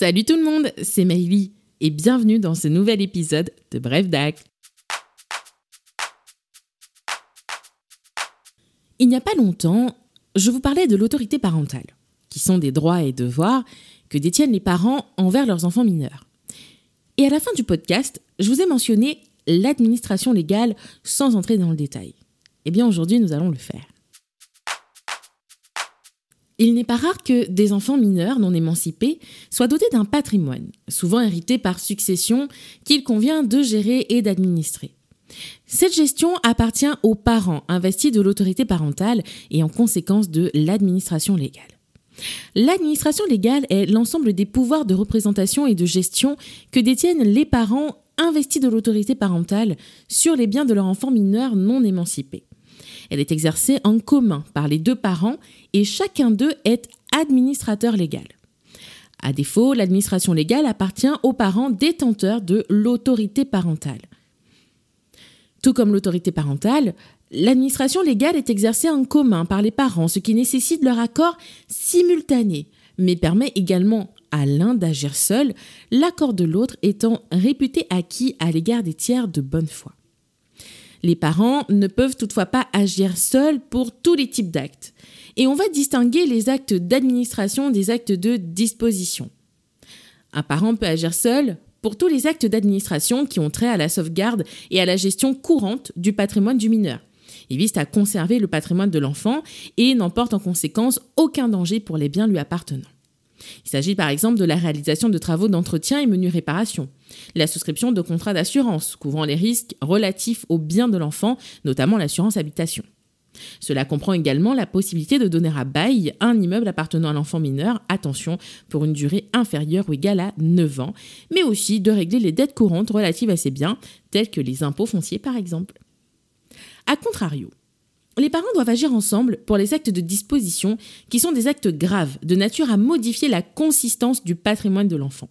Salut tout le monde, c'est Maïli et bienvenue dans ce nouvel épisode de Bref Dac. Il n'y a pas longtemps, je vous parlais de l'autorité parentale, qui sont des droits et devoirs que détiennent les parents envers leurs enfants mineurs. Et à la fin du podcast, je vous ai mentionné l'administration légale sans entrer dans le détail. Eh bien aujourd'hui, nous allons le faire. Il n'est pas rare que des enfants mineurs non émancipés soient dotés d'un patrimoine, souvent hérité par succession, qu'il convient de gérer et d'administrer. Cette gestion appartient aux parents investis de l'autorité parentale et en conséquence de l'administration légale. L'administration légale est l'ensemble des pouvoirs de représentation et de gestion que détiennent les parents investis de l'autorité parentale sur les biens de leur enfant mineur non émancipé. Elle est exercée en commun par les deux parents et chacun d'eux est administrateur légal. À défaut, l'administration légale appartient aux parents détenteurs de l'autorité parentale. Tout comme l'autorité parentale, l'administration légale est exercée en commun par les parents, ce qui nécessite leur accord simultané, mais permet également à l'un d'agir seul, l'accord de l'autre étant réputé acquis à l'égard des tiers de bonne foi. Les parents ne peuvent toutefois pas agir seuls pour tous les types d'actes. Et on va distinguer les actes d'administration des actes de disposition. Un parent peut agir seul pour tous les actes d'administration qui ont trait à la sauvegarde et à la gestion courante du patrimoine du mineur. Il vise à conserver le patrimoine de l'enfant et n'emporte en conséquence aucun danger pour les biens lui appartenant. Il s'agit par exemple de la réalisation de travaux d'entretien et menus réparation, la souscription de contrats d'assurance couvrant les risques relatifs aux biens de l'enfant, notamment l'assurance habitation. Cela comprend également la possibilité de donner à bail un immeuble appartenant à l'enfant mineur, attention, pour une durée inférieure ou égale à 9 ans, mais aussi de régler les dettes courantes relatives à ces biens, tels que les impôts fonciers par exemple. A contrario, les parents doivent agir ensemble pour les actes de disposition qui sont des actes graves de nature à modifier la consistance du patrimoine de l'enfant.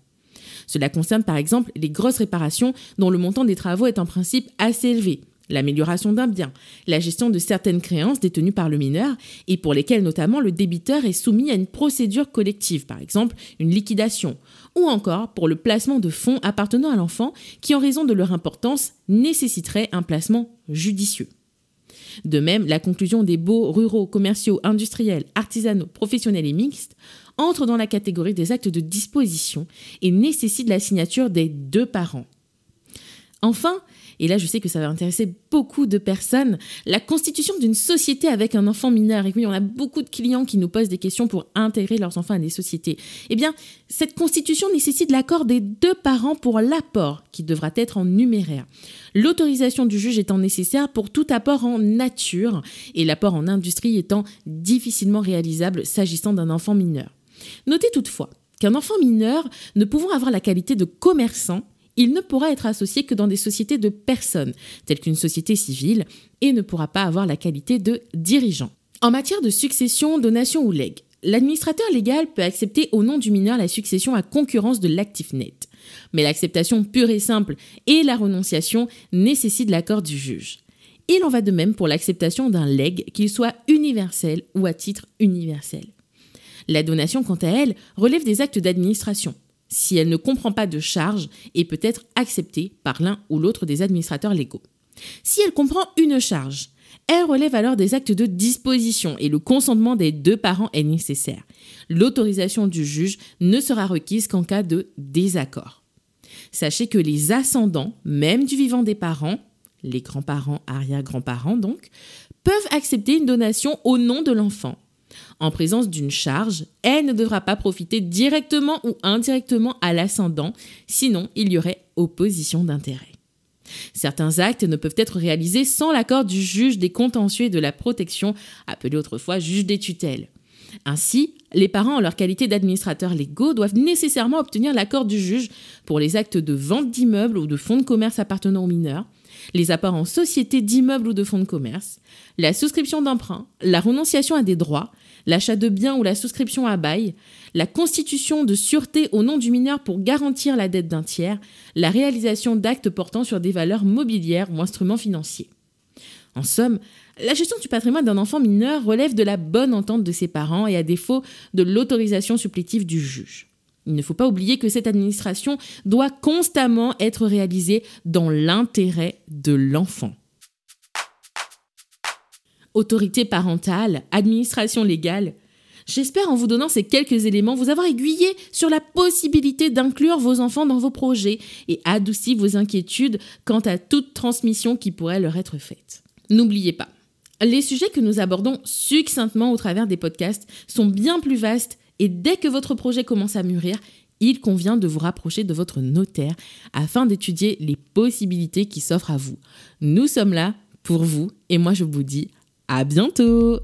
Cela concerne par exemple les grosses réparations dont le montant des travaux est en principe assez élevé, l'amélioration d'un bien, la gestion de certaines créances détenues par le mineur et pour lesquelles notamment le débiteur est soumis à une procédure collective, par exemple une liquidation, ou encore pour le placement de fonds appartenant à l'enfant qui en raison de leur importance nécessiterait un placement judicieux. De même, la conclusion des baux ruraux, commerciaux, industriels, artisanaux, professionnels et mixtes entre dans la catégorie des actes de disposition et nécessite la signature des deux parents. Enfin, et là je sais que ça va intéresser beaucoup de personnes, la constitution d'une société avec un enfant mineur. Et oui, on a beaucoup de clients qui nous posent des questions pour intégrer leurs enfants à des sociétés. Eh bien, cette constitution nécessite l'accord des deux parents pour l'apport, qui devra être en numéraire. L'autorisation du juge étant nécessaire pour tout apport en nature et l'apport en industrie étant difficilement réalisable s'agissant d'un enfant mineur. Notez toutefois qu'un enfant mineur ne pouvant avoir la qualité de commerçant il ne pourra être associé que dans des sociétés de personnes, telles qu'une société civile, et ne pourra pas avoir la qualité de dirigeant. En matière de succession, donation ou legs, l'administrateur légal peut accepter au nom du mineur la succession à concurrence de l'actif net. Mais l'acceptation pure et simple et la renonciation nécessitent l'accord du juge. Il en va de même pour l'acceptation d'un leg, qu'il soit universel ou à titre universel. La donation, quant à elle, relève des actes d'administration si elle ne comprend pas de charge et peut être acceptée par l'un ou l'autre des administrateurs légaux. Si elle comprend une charge, elle relève alors des actes de disposition et le consentement des deux parents est nécessaire. L'autorisation du juge ne sera requise qu'en cas de désaccord. Sachez que les ascendants, même du vivant des parents, les grands-parents, arrière-grands-parents donc, peuvent accepter une donation au nom de l'enfant en présence d'une charge, elle ne devra pas profiter directement ou indirectement à l'ascendant, sinon il y aurait opposition d'intérêt. Certains actes ne peuvent être réalisés sans l'accord du juge des contentieux et de la protection, appelé autrefois juge des tutelles. Ainsi, les parents, en leur qualité d'administrateurs légaux, doivent nécessairement obtenir l'accord du juge pour les actes de vente d'immeubles ou de fonds de commerce appartenant aux mineurs, les apports en société d'immeubles ou de fonds de commerce, la souscription d'emprunt, la renonciation à des droits, l'achat de biens ou la souscription à bail, la constitution de sûreté au nom du mineur pour garantir la dette d'un tiers, la réalisation d'actes portant sur des valeurs mobilières ou instruments financiers. En somme, la gestion du patrimoine d'un enfant mineur relève de la bonne entente de ses parents et à défaut de l'autorisation supplétive du juge. Il ne faut pas oublier que cette administration doit constamment être réalisée dans l'intérêt de l'enfant. Autorité parentale, administration légale, J'espère en vous donnant ces quelques éléments vous avoir aiguillé sur la possibilité d'inclure vos enfants dans vos projets et adouci vos inquiétudes quant à toute transmission qui pourrait leur être faite. N'oubliez pas, les sujets que nous abordons succinctement au travers des podcasts sont bien plus vastes et dès que votre projet commence à mûrir, il convient de vous rapprocher de votre notaire afin d'étudier les possibilités qui s'offrent à vous. Nous sommes là pour vous et moi je vous dis à bientôt